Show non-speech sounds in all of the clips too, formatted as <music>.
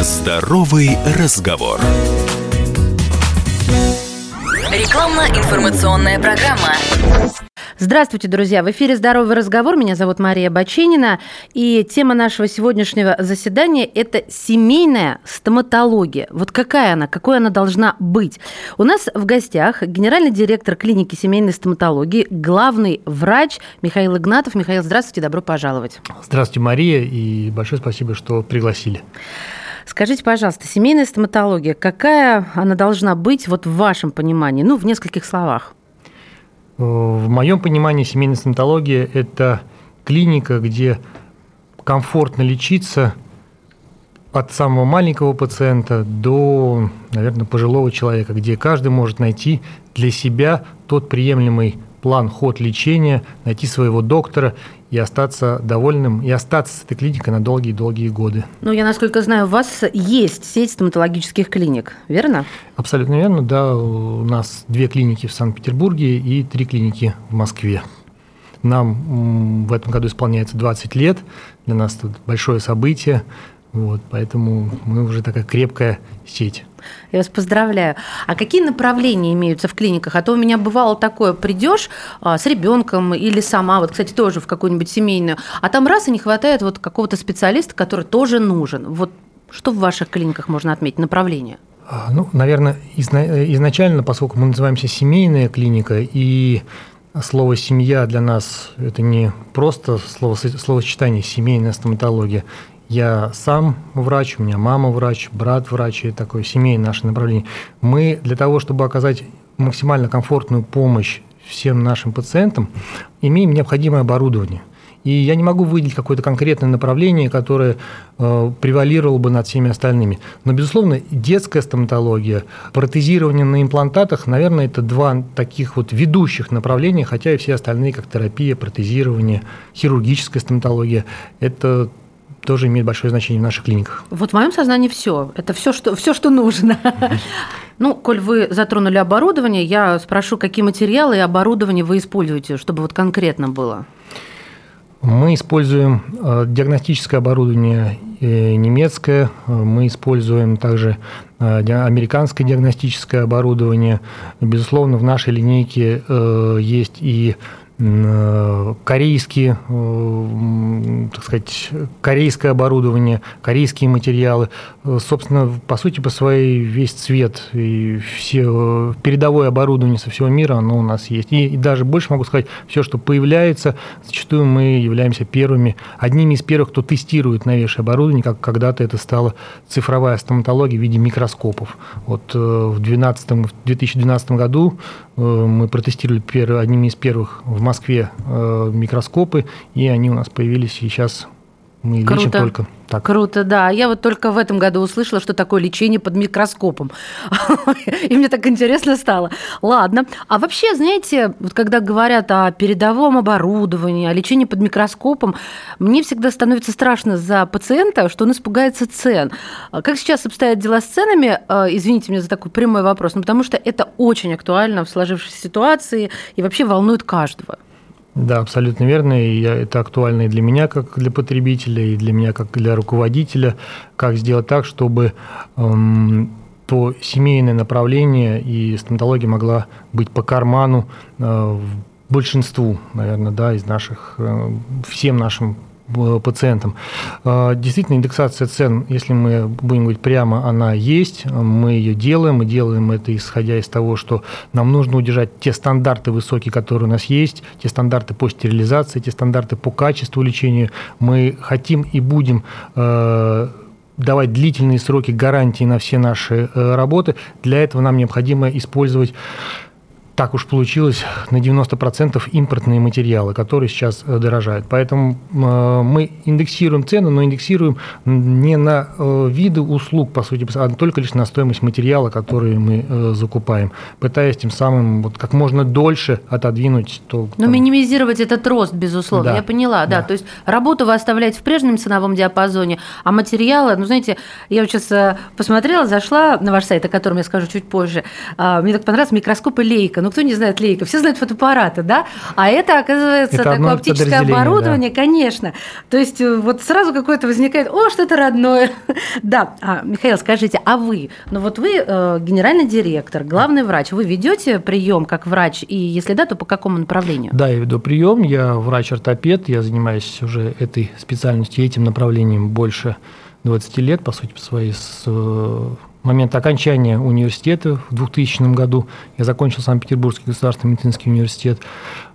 Здоровый разговор. Рекламно-информационная программа. Здравствуйте, друзья! В эфире «Здоровый разговор». Меня зовут Мария Баченина. И тема нашего сегодняшнего заседания – это семейная стоматология. Вот какая она, какой она должна быть? У нас в гостях генеральный директор клиники семейной стоматологии, главный врач Михаил Игнатов. Михаил, здравствуйте, добро пожаловать. Здравствуйте, Мария, и большое спасибо, что пригласили. Скажите, пожалуйста, семейная стоматология, какая она должна быть вот в вашем понимании, ну, в нескольких словах? В моем понимании семейная стоматология – это клиника, где комфортно лечиться от самого маленького пациента до, наверное, пожилого человека, где каждый может найти для себя тот приемлемый план, ход лечения, найти своего доктора и остаться довольным, и остаться с этой клиникой на долгие-долгие годы. Ну, я, насколько знаю, у вас есть сеть стоматологических клиник, верно? Абсолютно верно, да. У нас две клиники в Санкт-Петербурге и три клиники в Москве. Нам в этом году исполняется 20 лет, для нас это большое событие, вот, поэтому мы уже такая крепкая сеть. Я вас поздравляю. А какие направления имеются в клиниках? А то у меня бывало такое, придешь а, с ребенком или сама, вот, кстати, тоже в какую-нибудь семейную, а там раз и не хватает вот какого-то специалиста, который тоже нужен. Вот что в ваших клиниках можно отметить? Направление? А, ну, наверное, изначально, поскольку мы называемся семейная клиника, и слово «семья» для нас – это не просто слово, словосочетание «семейная стоматология», я сам врач, у меня мама врач, брат врач, и такое семейное наше направление. Мы для того, чтобы оказать максимально комфортную помощь всем нашим пациентам, имеем необходимое оборудование. И я не могу выделить какое-то конкретное направление, которое э, превалировало бы над всеми остальными. Но, безусловно, детская стоматология, протезирование на имплантатах, наверное, это два таких вот ведущих направления, хотя и все остальные, как терапия, протезирование, хирургическая стоматология, это тоже имеет большое значение в наших клиниках. Вот в моем сознании все. Это все, что, все, что нужно. Ну, коль вы затронули оборудование, я спрошу, какие материалы и оборудование вы используете, чтобы вот конкретно было? Мы используем э, диагностическое оборудование э, немецкое, мы используем также э, американское диагностическое оборудование. Безусловно, в нашей линейке есть и корейские, э, так сказать, корейское оборудование, корейские материалы. Э, собственно, по сути, по своей весь цвет и все передовое оборудование со всего мира, оно у нас есть. И, и даже больше могу сказать, все, что появляется, зачастую мы являемся первыми, одними из первых, кто тестирует новейшее оборудование, как когда-то это стала цифровая стоматология в виде микроскопов. Вот в 2012, 2012 году мы протестировали одними из первых в Москве э, микроскопы, и они у нас появились сейчас мы Круто. лечим только так. Круто, да. Я вот только в этом году услышала, что такое лечение под микроскопом. <laughs> И мне так интересно стало. Ладно. А вообще, знаете, вот когда говорят о передовом оборудовании, о лечении под микроскопом, мне всегда становится страшно за пациента, что он испугается цен. Как сейчас обстоят дела с ценами? Э, извините меня за такой прямой вопрос, но потому что это очень актуально в сложившейся ситуации и вообще волнует каждого. Да, абсолютно верно. И это актуально и для меня, как для потребителя, и для меня, как для руководителя, как сделать так, чтобы эм, то семейное направление и стоматология могла быть по карману э, большинству, наверное, да, из наших, э, всем нашим пациентам. Э, действительно, индексация цен, если мы будем говорить прямо, она есть, мы ее делаем, мы делаем это исходя из того, что нам нужно удержать те стандарты высокие, которые у нас есть, те стандарты по стерилизации, те стандарты по качеству лечения. Мы хотим и будем э, давать длительные сроки гарантии на все наши работы. Для этого нам необходимо использовать так уж получилось, на 90% импортные материалы, которые сейчас э, дорожают. Поэтому э, мы индексируем цены, но индексируем не на э, виды услуг, по сути, а только лишь на стоимость материала, который мы закупаем, пытаясь тем самым вот как можно дольше отодвинуть. То, но там... минимизировать этот рост, безусловно, да, я поняла, да. да. То есть работу вы оставляете в прежнем ценовом диапазоне, а материалы, ну, знаете, я вот сейчас посмотрела, зашла на ваш сайт, о котором я скажу чуть позже, а, мне так понравилось микроскоп и лейка. Ну, кто не знает лейка? Все знают фотоаппараты, да? А это, оказывается, Это такое оптическое оборудование, конечно. То есть э, вот сразу какое-то возникает, о, что-то родное. <laughs> Да, а, Михаил, скажите, а вы, ну вот вы э, генеральный директор, главный врач, вы ведете прием как врач, и если да, то по какому направлению? Да, я веду прием, я врач-ортопед, я занимаюсь уже этой специальностью, этим направлением больше 20 лет, по сути, по своей, с момента окончания университета в 2000 году. Я закончил Санкт-Петербургский государственный медицинский университет.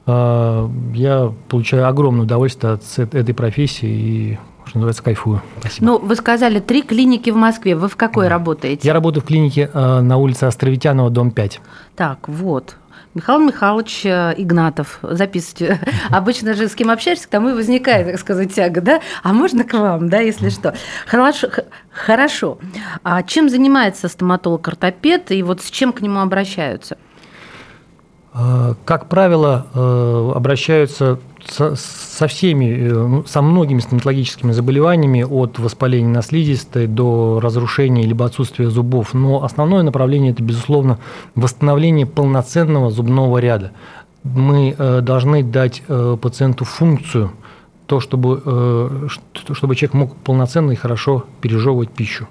Э, Я получаю огромное удовольствие от эт- этой профессии и, что называется, кайфую. Спасибо. Ну, вы сказали, три клиники в Москве. Вы в какой работаете? Я работаю в клинике э, на улице Островитянова, дом 5. Так, вот. Михаил Михайлович э, Игнатов, записывайте. <laughs> Обычно же с кем общаешься, к тому и возникает, так сказать, тяга, да? А можно к вам, да, если что? Хорошо. Хорошо. А чем занимается стоматолог-ортопед, и вот с чем к нему обращаются? Э, Как правило, э, обращаются со, всеми, э, ну, со многими стоматологическими заболеваниями, от воспаления на слизистой до разрушения либо отсутствия зубов. Но основное направление – это, безусловно, восстановление полноценного зубного ряда. Мы должны дать пациенту функцию, то, чтобы, чтобы человек мог полноценно и хорошо пережевывать пищу.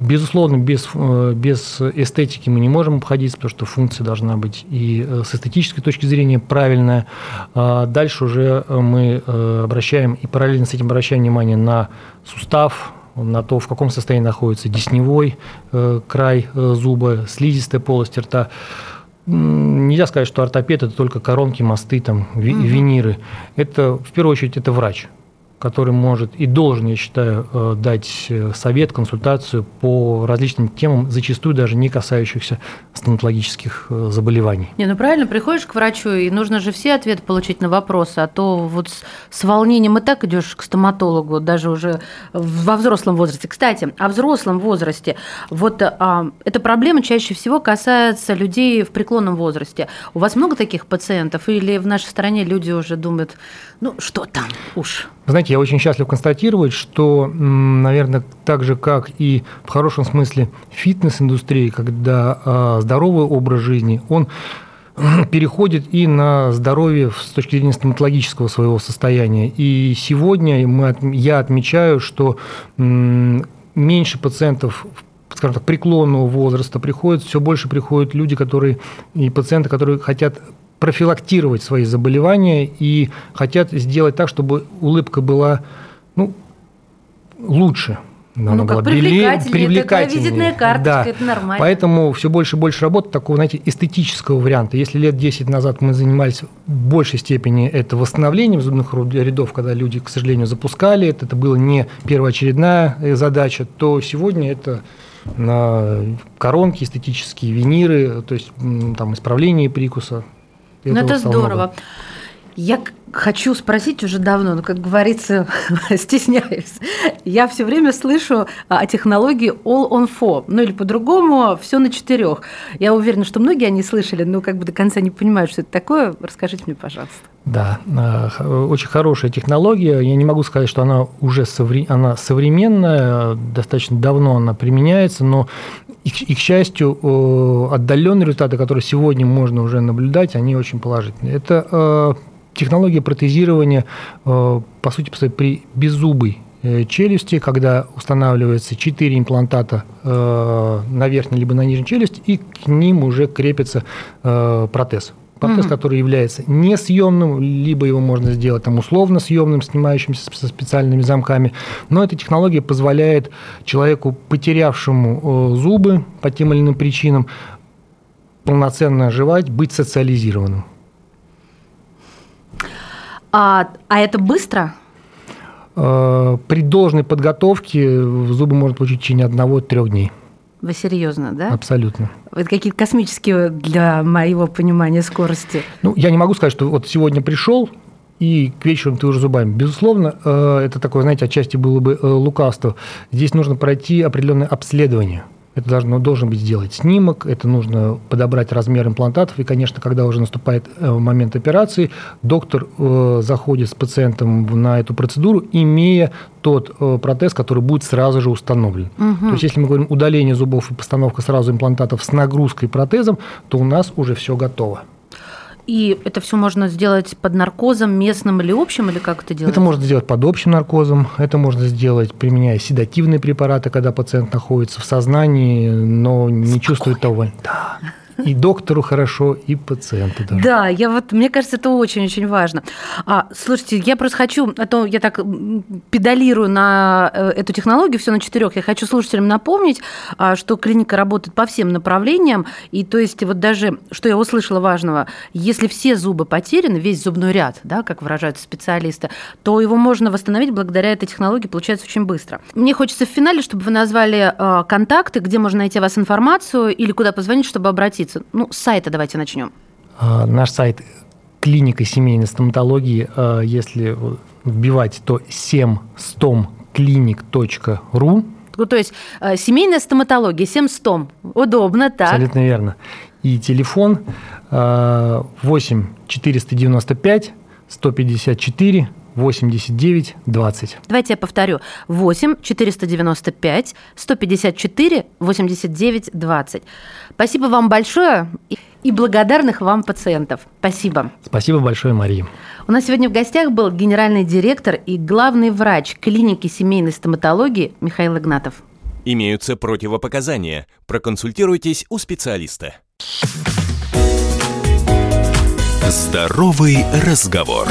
Безусловно, без, э, без эстетики мы не можем обходиться, потому что функция должна быть и э, с эстетической точки зрения правильная. А Дальше уже мы э, обращаем, и параллельно с этим обращаем внимание на сустав, на то, в каком состоянии находится десневой край зуба, слизистая полость рта. Нельзя сказать, что ортопед – это только коронки, мосты, там, ви- виниры. Это, в первую очередь, это врач который может и должен, я считаю, э, дать э, совет, консультацию по различным темам, зачастую даже не касающихся стоматологических э, заболеваний. Не, ну правильно, приходишь к врачу, и нужно же все ответы получить на вопросы, а то вот с, с волнением и так идешь к стоматологу, даже уже во взрослом возрасте. Кстати, о взрослом возрасте. Вот а, эта проблема чаще всего касается людей в преклонном возрасте. У вас много таких пациентов, или в нашей стране люди уже думают, ну что там уж? Знаете, я очень счастлив констатировать, что, наверное, так же, как и в хорошем смысле фитнес-индустрии, когда а, здоровый образ жизни, он <clears throat> переходит и на здоровье с точки зрения стоматологического своего состояния. И сегодня мы, я отмечаю, что меньше пациентов скажем так, преклонного возраста приходят, все больше приходят люди, которые и пациенты, которые хотят профилактировать свои заболевания и хотят сделать так, чтобы улыбка была ну, лучше. Ну, она как была белее, привлекательнее, такая визитная карточка, Да. это нормально. Поэтому все больше и больше работы такого, знаете, эстетического варианта. Если лет 10 назад мы занимались в большей степени это восстановлением зубных рядов, когда люди, к сожалению, запускали это, это была не первоочередная э, задача, то сегодня это на коронки, эстетические виниры, то есть там исправление прикуса. Ну, это здорово. много. Я хочу спросить уже давно, но, как говорится, <laughs> стесняюсь. Я все время слышу о технологии All on Four, ну или по-другому все на четырех. Я уверена, что многие они слышали, но как бы до конца не понимают, что это такое. Расскажите мне, пожалуйста. Да, х- очень хорошая технология. Я не могу сказать, что она уже совре- она современная, достаточно давно она применяется, но и, и, к счастью, отдаленные результаты, которые сегодня можно уже наблюдать, они очень положительные. Это э, технология протезирования, э, по сути, при беззубой э, челюсти, когда устанавливается 4 имплантата э, на верхней либо на нижней челюсти, и к ним уже крепится протез. Протез, Мгм. который является несъемным, либо его можно сделать там условно съемным, снимающимся со специальными замками. Но эта технология позволяет человеку, потерявшему зубы по тем или иным причинам, полноценно оживать, быть социализированным. А, а это быстро? Э, При должной подготовке зубы можно получить в течение одного-трех дней. Вы серьезно, да? Абсолютно. Это какие-то космические для моего понимания скорости. Ну, я не могу сказать, что вот сегодня пришел, и к вечеру ты уже зубами. Безусловно, э, это такое, знаете, отчасти было бы э, лукавство. Здесь нужно пройти определенное обследование. Это должно, должен быть сделать снимок, это нужно подобрать размер имплантатов, и, конечно, когда уже наступает э, момент операции, доктор э, заходит с пациентом на эту процедуру, имея тот э, протез, который будет сразу же установлен. Угу. То есть, если мы говорим удаление зубов и постановка сразу имплантатов с нагрузкой протезом, то у нас уже все готово. И это все можно сделать под наркозом местным или общим, или как это делать? Это можно сделать под общим наркозом, это можно сделать, применяя седативные препараты, когда пациент находится в сознании, но не чувствует того. Да. <laughs> И доктору хорошо, и пациенту даже. Да, я вот, мне кажется, это очень-очень важно. А, слушайте, я просто хочу, а то я так педалирую на э, эту технологию, все на четырех. Я хочу слушателям напомнить, а, что клиника работает по всем направлениям. И то есть вот даже, что я услышала важного, если все зубы потеряны, весь зубной ряд, да, как выражаются специалисты, то его можно восстановить благодаря этой технологии, получается очень быстро. Мне хочется в финале, чтобы вы назвали э, контакты, где можно найти вас информацию или куда позвонить, чтобы обратиться обратиться? Ну, с сайта давайте начнем. А, наш сайт клиника семейной стоматологии, а, если вбивать, то семстомклиник.ру. Ну, то есть а, семейная стоматология, семстом. Удобно, так. Абсолютно верно. И телефон 8 495 154 89 20. Давайте я повторю. 8 495 154 89 20. Спасибо вам большое и благодарных вам пациентов. Спасибо. Спасибо большое, Мария. У нас сегодня в гостях был генеральный директор и главный врач клиники семейной стоматологии Михаил Игнатов. Имеются противопоказания. Проконсультируйтесь у специалиста. Здоровый разговор.